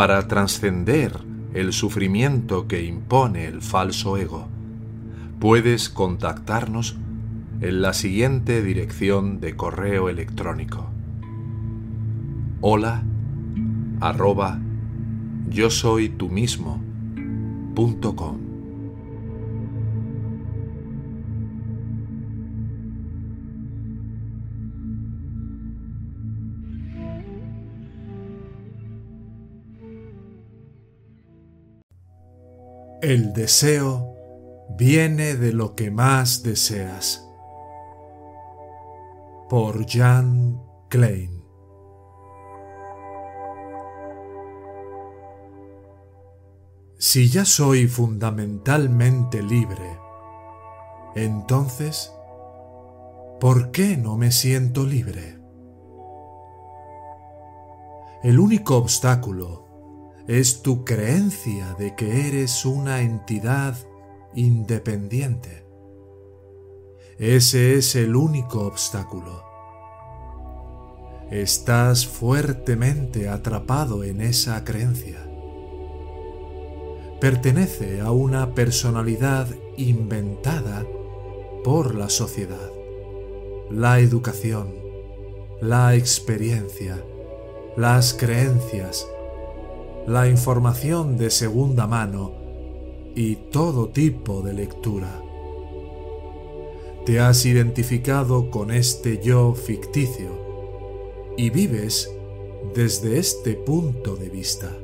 para trascender el sufrimiento que impone el falso ego, puedes contactarnos en la siguiente dirección de correo electrónico. Hola arroba yo soy tú mismo. El deseo viene de lo que más deseas. Por Jan Klein. Si ya soy fundamentalmente libre, entonces, ¿por qué no me siento libre? El único obstáculo es tu creencia de que eres una entidad independiente. Ese es el único obstáculo. Estás fuertemente atrapado en esa creencia. Pertenece a una personalidad inventada por la sociedad, la educación, la experiencia, las creencias, la información de segunda mano y todo tipo de lectura. Te has identificado con este yo ficticio y vives desde este punto de vista.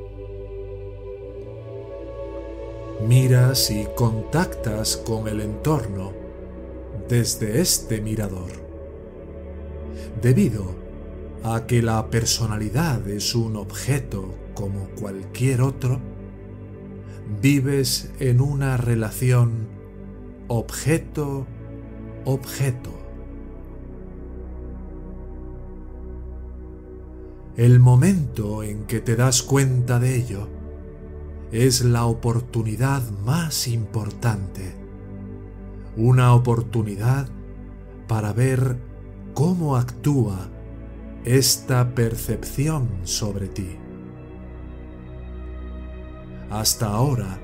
Miras y contactas con el entorno desde este mirador. Debido a que la personalidad es un objeto como cualquier otro, vives en una relación objeto-objeto. El momento en que te das cuenta de ello es la oportunidad más importante, una oportunidad para ver cómo actúa esta percepción sobre ti. Hasta ahora,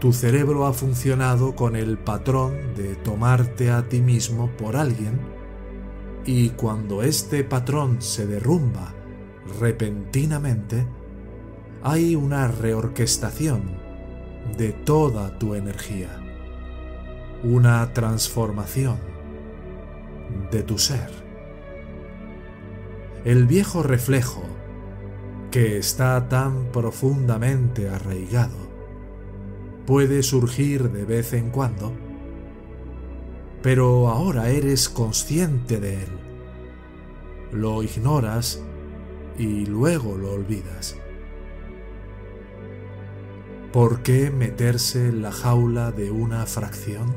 tu cerebro ha funcionado con el patrón de tomarte a ti mismo por alguien y cuando este patrón se derrumba repentinamente, hay una reorquestación de toda tu energía, una transformación de tu ser. El viejo reflejo que está tan profundamente arraigado puede surgir de vez en cuando, pero ahora eres consciente de él. Lo ignoras y luego lo olvidas. ¿Por qué meterse en la jaula de una fracción?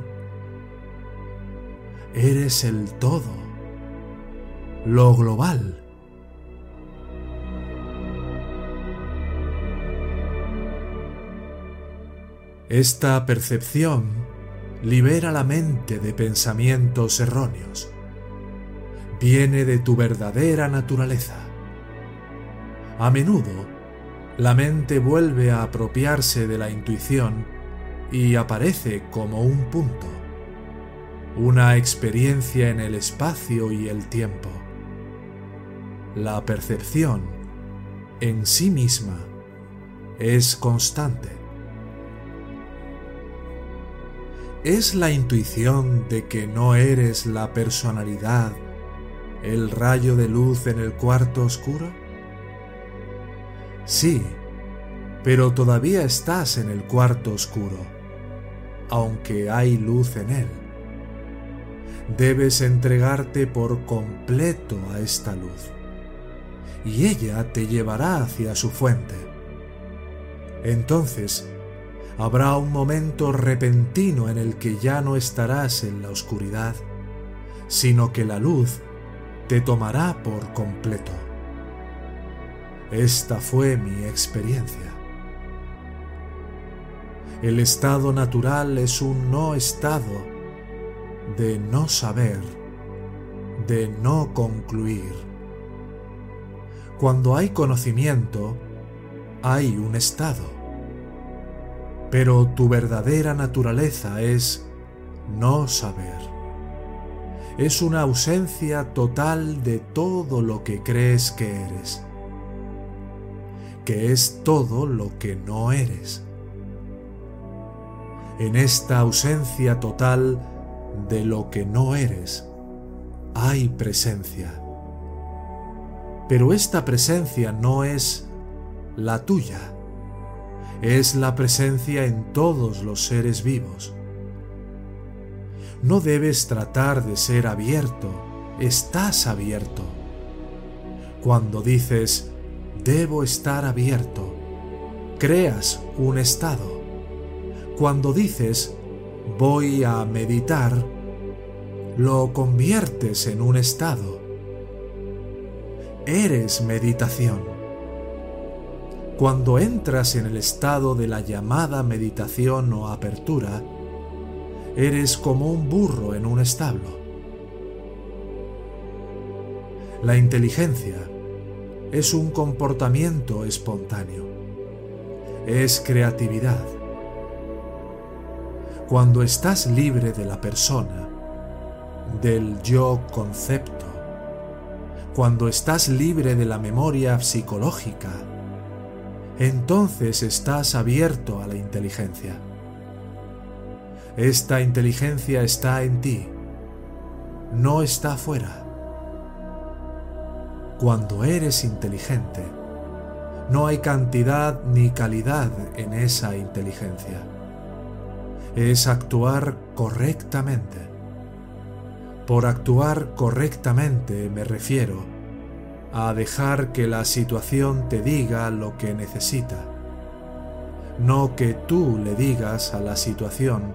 Eres el todo, lo global Esta percepción libera la mente de pensamientos erróneos. Viene de tu verdadera naturaleza. A menudo, la mente vuelve a apropiarse de la intuición y aparece como un punto, una experiencia en el espacio y el tiempo. La percepción en sí misma es constante ¿Es la intuición de que no eres la personalidad el rayo de luz en el cuarto oscuro? Sí, pero todavía estás en el cuarto oscuro, aunque hay luz en él. Debes entregarte por completo a esta luz, y ella te llevará hacia su fuente, Entonces, habrá un momento repentino en el que ya no estarás en la oscuridad, sino que la luz te tomará por completo. Esta fue mi experiencia. El estado natural es un no estado de no saber, de no concluir. Cuando hay conocimiento, hay un estado pero tu verdadera naturaleza es no saber. Es una ausencia total de todo lo que crees que eres, que es todo lo que no eres. En esta ausencia total de lo que no eres, hay presencia. Pero esta presencia no es la tuya es la presencia en todos los seres vivos. No debes tratar de ser abierto, estás abierto. Cuando dices, debo estar abierto, creas un estado. Cuando dices, voy a meditar, lo conviertes en un estado. Eres meditación. Cuando entras en el estado de la llamada meditación o apertura, eres como un burro en un establo. La inteligencia es un comportamiento espontáneo, es creatividad. Cuando estás libre de la persona, del yo concepto, cuando estás libre de la memoria psicológica, entonces estás abierto a la inteligencia. Esta inteligencia está en ti, no está fuera. Cuando eres inteligente, no hay cantidad ni calidad en esa inteligencia. Es actuar correctamente. Por actuar correctamente me refiero a dejar que la situación te diga lo que necesita, no que tú le digas a la situación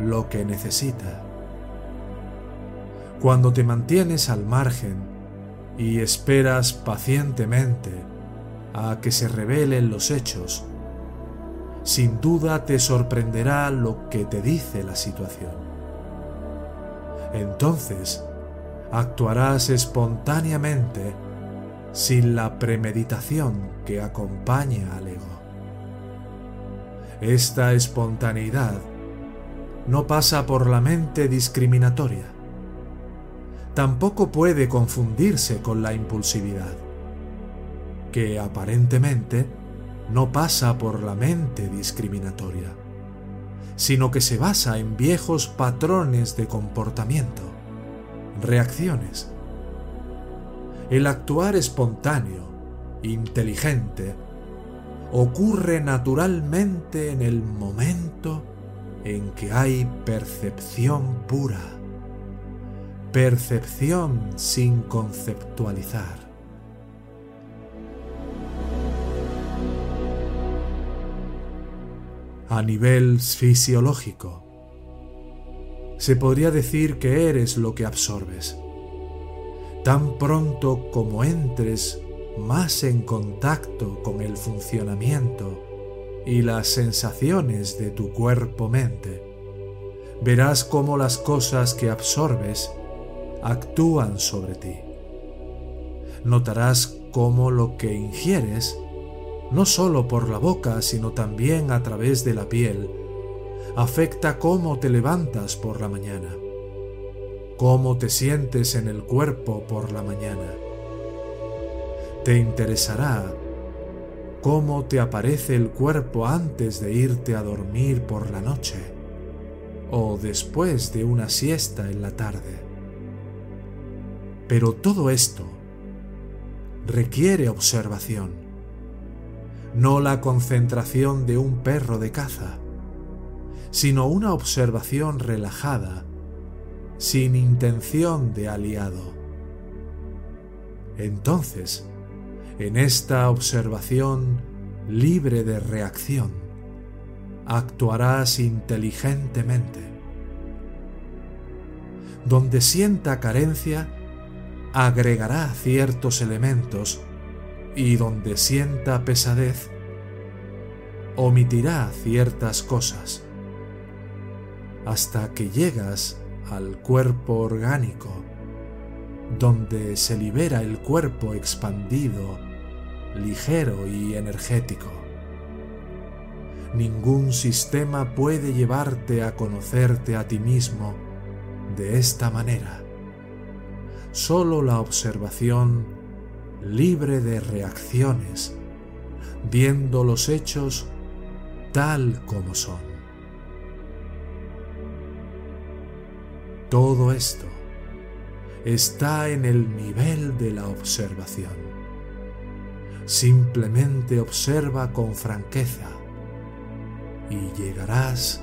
lo que necesita. Cuando te mantienes al margen y esperas pacientemente a que se revelen los hechos, sin duda te sorprenderá lo que te dice la situación. Entonces, actuarás espontáneamente sin la premeditación que acompaña al ego. Esta espontaneidad no pasa por la mente discriminatoria. Tampoco puede confundirse con la impulsividad, que aparentemente no pasa por la mente discriminatoria, sino que se basa en viejos patrones de comportamiento, reacciones, el actuar espontáneo, inteligente, ocurre naturalmente en el momento en que hay percepción pura, percepción sin conceptualizar. A nivel fisiológico, se podría decir que eres lo que absorbes tan pronto como entres más en contacto con el funcionamiento y las sensaciones de tu cuerpo-mente, verás cómo las cosas que absorbes actúan sobre ti. Notarás cómo lo que ingieres, no solo por la boca, sino también a través de la piel, afecta cómo te levantas por la mañana cómo te sientes en el cuerpo por la mañana. Te interesará cómo te aparece el cuerpo antes de irte a dormir por la noche o después de una siesta en la tarde. Pero todo esto requiere observación, no la concentración de un perro de caza, sino una observación relajada sin intención de aliado. Entonces, en esta observación libre de reacción, actuarás inteligentemente. Donde sienta carencia, agregará ciertos elementos y donde sienta pesadez, omitirá ciertas cosas, hasta que llegas al cuerpo orgánico, donde se libera el cuerpo expandido, ligero y energético. Ningún sistema puede llevarte a conocerte a ti mismo de esta manera. Solo la observación libre de reacciones, viendo los hechos tal como son. Todo esto está en el nivel de la observación. Simplemente observa con franqueza y llegarás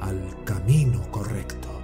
al camino correcto.